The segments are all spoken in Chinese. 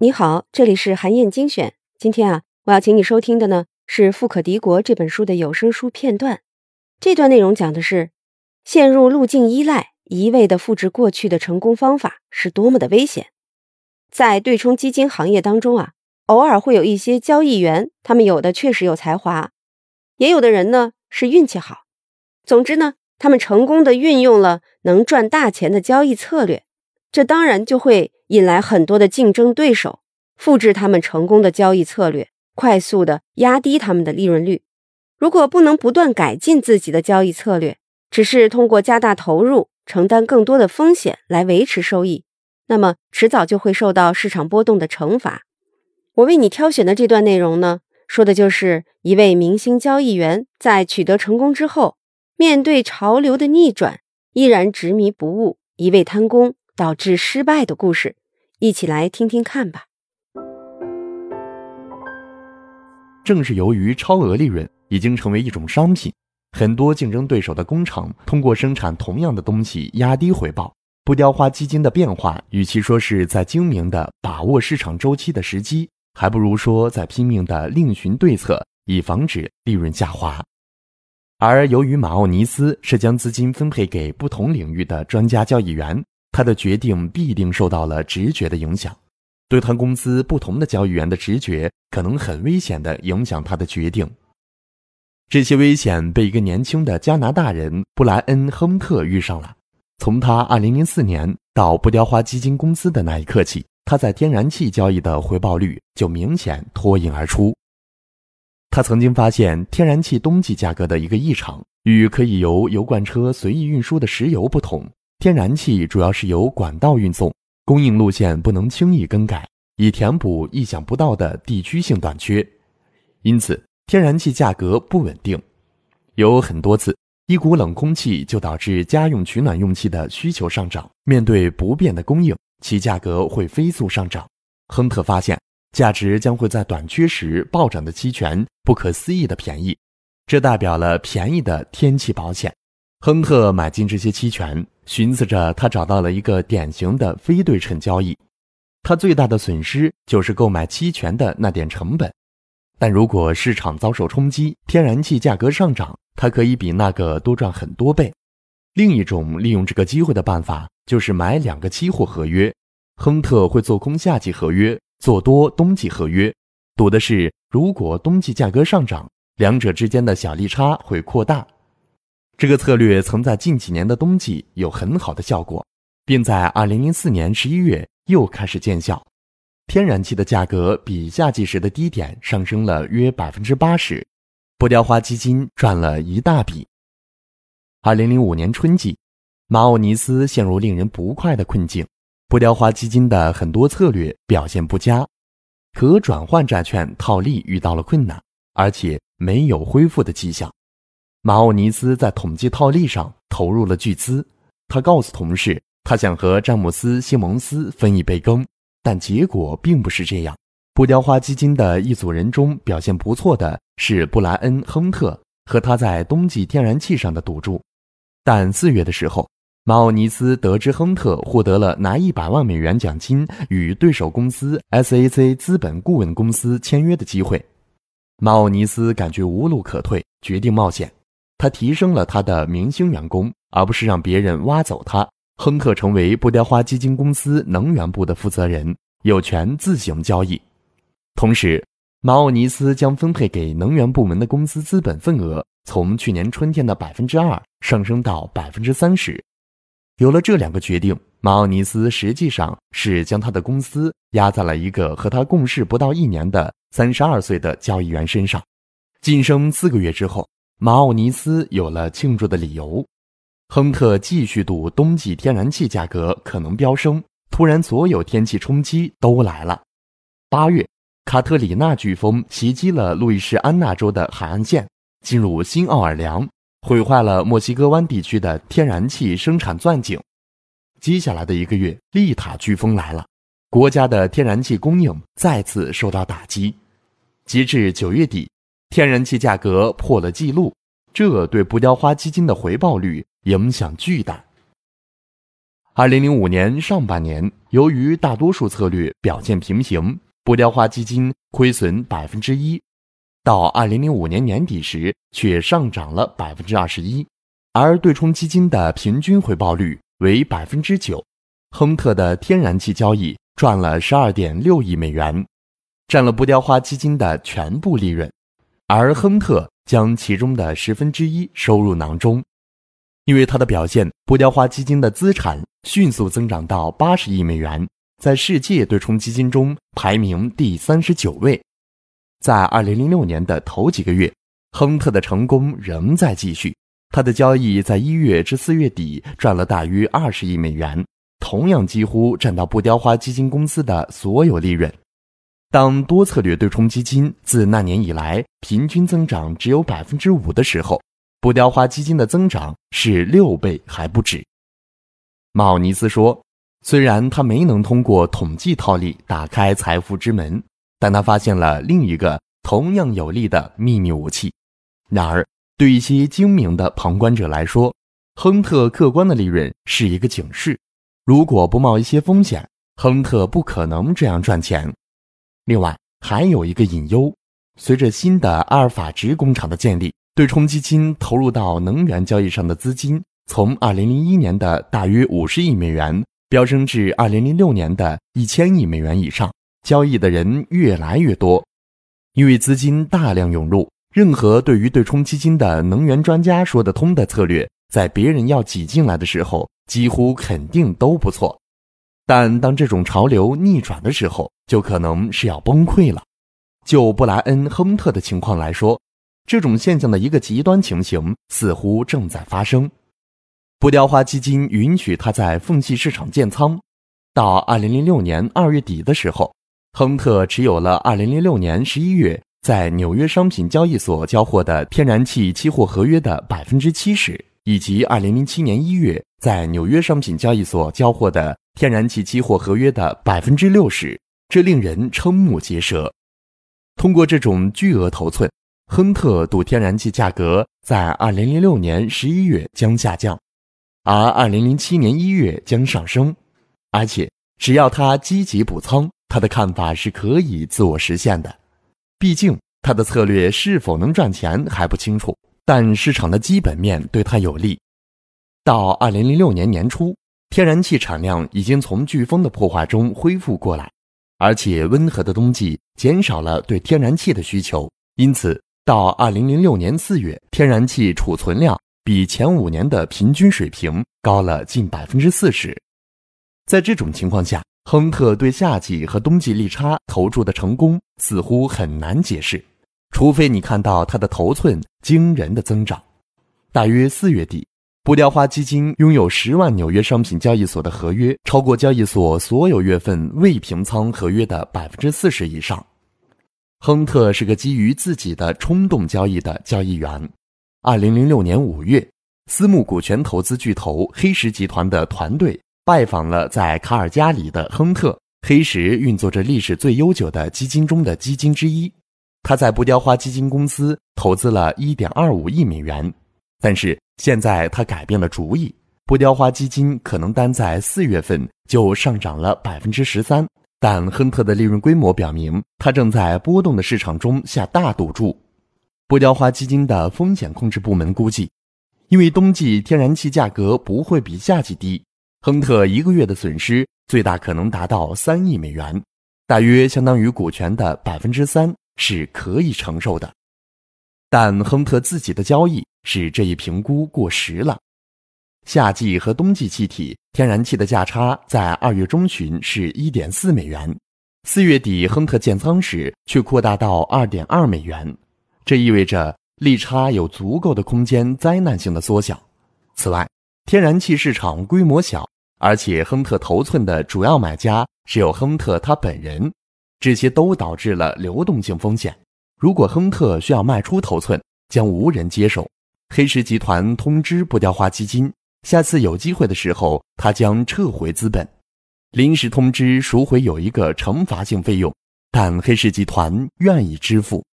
你好，这里是韩燕精选。今天啊，我要请你收听的呢是《富可敌国》这本书的有声书片段。这段内容讲的是陷入路径依赖、一味的复制过去的成功方法是多么的危险。在对冲基金行业当中啊，偶尔会有一些交易员，他们有的确实有才华，也有的人呢是运气好。总之呢，他们成功的运用了能赚大钱的交易策略，这当然就会引来很多的竞争对手。复制他们成功的交易策略，快速的压低他们的利润率。如果不能不断改进自己的交易策略，只是通过加大投入、承担更多的风险来维持收益，那么迟早就会受到市场波动的惩罚。我为你挑选的这段内容呢，说的就是一位明星交易员在取得成功之后，面对潮流的逆转，依然执迷不悟，一味贪功导致失败的故事。一起来听听看吧。正是由于超额利润已经成为一种商品，很多竞争对手的工厂通过生产同样的东西压低回报。不雕花基金的变化，与其说是在精明的把握市场周期的时机，还不如说在拼命的另寻对策，以防止利润下滑。而由于马奥尼斯是将资金分配给不同领域的专家交易员，他的决定必定受到了直觉的影响。对他公司不同的交易员的直觉，可能很危险的影响他的决定。这些危险被一个年轻的加拿大人布莱恩·亨特遇上了。从他2004年到不雕花基金公司的那一刻起，他在天然气交易的回报率就明显脱颖而出。他曾经发现天然气冬季价格的一个异常，与可以由油罐车随意运输的石油不同，天然气主要是由管道运送。供应路线不能轻易更改，以填补意想不到的地区性短缺，因此天然气价格不稳定。有很多次，一股冷空气就导致家用取暖用气的需求上涨。面对不变的供应，其价格会飞速上涨。亨特发现，价值将会在短缺时暴涨的期权不可思议的便宜，这代表了便宜的天气保险。亨特买进这些期权。寻思着，他找到了一个典型的非对称交易。他最大的损失就是购买期权的那点成本。但如果市场遭受冲击，天然气价格上涨，他可以比那个多赚很多倍。另一种利用这个机会的办法就是买两个期货合约。亨特会做空夏季合约，做多冬季合约，赌的是如果冬季价格上涨，两者之间的小利差会扩大。这个策略曾在近几年的冬季有很好的效果，并在2004年11月又开始见效。天然气的价格比夏季时的低点上升了约百分之八十，不雕花基金赚了一大笔。2005年春季，马奥尼斯陷入令人不快的困境，不雕花基金的很多策略表现不佳，可转换债券套利遇到了困难，而且没有恢复的迹象。马奥尼斯在统计套利上投入了巨资。他告诉同事，他想和詹姆斯·西蒙斯分一杯羹，但结果并不是这样。不雕花基金的一组人中表现不错的是布莱恩·亨特和他在冬季天然气上的赌注。但四月的时候，马奥尼斯得知亨特获得了拿一百万美元奖金与对手公司 SAC 资本顾问公司签约的机会，马奥尼斯感觉无路可退，决定冒险。他提升了他的明星员工，而不是让别人挖走他。亨特成为不雕花基金公司能源部的负责人，有权自行交易。同时，马奥尼斯将分配给能源部门的公司资本份额从去年春天的百分之二上升到百分之三十。有了这两个决定，马奥尼斯实际上是将他的公司压在了一个和他共事不到一年的三十二岁的交易员身上。晋升四个月之后。马奥尼斯有了庆祝的理由。亨特继续赌冬季天然气价格可能飙升。突然，所有天气冲击都来了。八月，卡特里娜飓风袭击了路易士安那州的海岸线，进入新奥尔良，毁坏了墨西哥湾地区的天然气生产钻井。接下来的一个月，丽塔飓风来了，国家的天然气供应再次受到打击。截至九月底。天然气价格破了记录，这对不雕花基金的回报率影响巨大。二零零五年上半年，由于大多数策略表现平平，不雕花基金亏损百分之一，到二零零五年年底时却上涨了百分之二十一，而对冲基金的平均回报率为百分之九。亨特的天然气交易赚了十二点六亿美元，占了不雕花基金的全部利润，而亨特将其中的十分之一收入囊中。因为他的表现，不雕花基金的资产迅速增长到八十亿美元，在世界对冲基金中排名第三十九位。在二零零六年的头几个月，亨特的成功仍在继续。他的交易在一月至四月底赚了大约二十亿美元，同样几乎占到不雕花基金公司的所有利润。当多策略对冲基金自那年以来平均增长只有百分之五的时候，不雕花基金的增长是六倍还不止。马奥尼斯说：“虽然他没能通过统计套利打开财富之门，但他发现了另一个同样有力的秘密武器。然而，对一些精明的旁观者来说，亨特客观的利润是一个警示。如果不冒一些风险，亨特不可能这样赚钱。另外，还有一个隐忧：随着新的阿尔法值工厂的建立。”对冲基金投入到能源交易上的资金，从2001年的大约50亿美元飙升至2006年的一千亿美元以上，交易的人越来越多。因为资金大量涌入，任何对于对冲基金的能源专家说得通的策略，在别人要挤进来的时候，几乎肯定都不错。但当这种潮流逆转的时候，就可能是要崩溃了。就布莱恩·亨特的情况来说。这种现象的一个极端情形似乎正在发生。不雕花基金允许他在缝隙市场建仓。到二零零六年二月底的时候，亨特持有了二零零六年十一月在纽约商品交易所交货的天然气期货合约的百分之七十，以及二零零七年一月在纽约商品交易所交货的天然气期货合约的百分之六十。这令人瞠目结舌。通过这种巨额头寸。亨特赌天然气价格在2006年11月将下降，而2007年1月将上升，而且只要他积极补仓，他的看法是可以自我实现的。毕竟他的策略是否能赚钱还不清楚，但市场的基本面对他有利。到2006年年初，天然气产量已经从飓风的破坏中恢复过来，而且温和的冬季减少了对天然气的需求，因此。到二零零六年四月，天然气储存量比前五年的平均水平高了近百分之四十。在这种情况下，亨特对夏季和冬季利差投注的成功似乎很难解释，除非你看到他的头寸惊人的增长。大约四月底，布雕花基金拥有十万纽约商品交易所的合约，超过交易所所有月份未平仓合约的百分之四十以上。亨特是个基于自己的冲动交易的交易员。二零零六年五月，私募股权投资巨头黑石集团的团队拜访了在卡尔加里的亨特。黑石运作着历史最悠久的基金中的基金之一，他在布雕花基金公司投资了一点二五亿美元。但是现在他改变了主意，不雕花基金可能单在四月份就上涨了百分之十三。但亨特的利润规模表明，他正在波动的市场中下大赌注。不雕花基金的风险控制部门估计，因为冬季天然气价格不会比夏季低，亨特一个月的损失最大可能达到三亿美元，大约相当于股权的百分之三，是可以承受的。但亨特自己的交易使这一评估过时了。夏季和冬季气体天然气的价差在二月中旬是一点四美元，四月底亨特建仓时却扩大到二点二美元，这意味着利差有足够的空间灾难性的缩小。此外，天然气市场规模小，而且亨特头寸的主要买家只有亨特他本人，这些都导致了流动性风险。如果亨特需要卖出头寸，将无人接手。黑石集团通知不雕花基金。下次有机会的时候，他将撤回资本。临时通知赎回有一个惩罚性费用，但黑石集团愿意支付。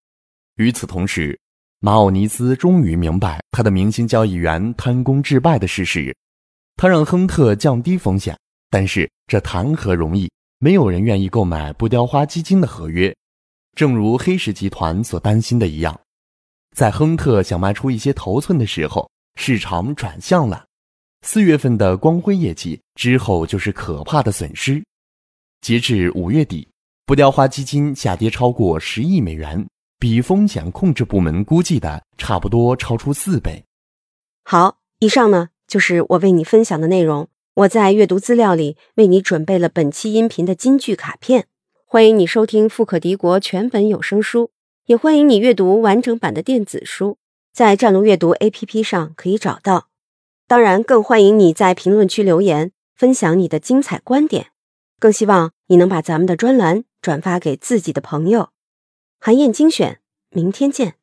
与此同时，马奥尼斯终于明白他的明星交易员贪功致败的事实。他让亨特降低风险，但是这谈何容易？没有人愿意购买不雕花基金的合约。正如黑石集团所担心的一样，在亨特想卖出一些头寸的时候，市场转向了。四月份的光辉业绩之后就是可怕的损失。截至五月底，不雕花基金下跌超过十亿美元，比风险控制部门估计的差不多超出四倍。好，以上呢就是我为你分享的内容。我在阅读资料里为你准备了本期音频的金句卡片。欢迎你收听富可敌国全本有声书，也欢迎你阅读完整版的电子书，在战龙阅读 APP 上可以找到。当然，更欢迎你在评论区留言，分享你的精彩观点。更希望你能把咱们的专栏转发给自己的朋友。韩燕精选，明天见。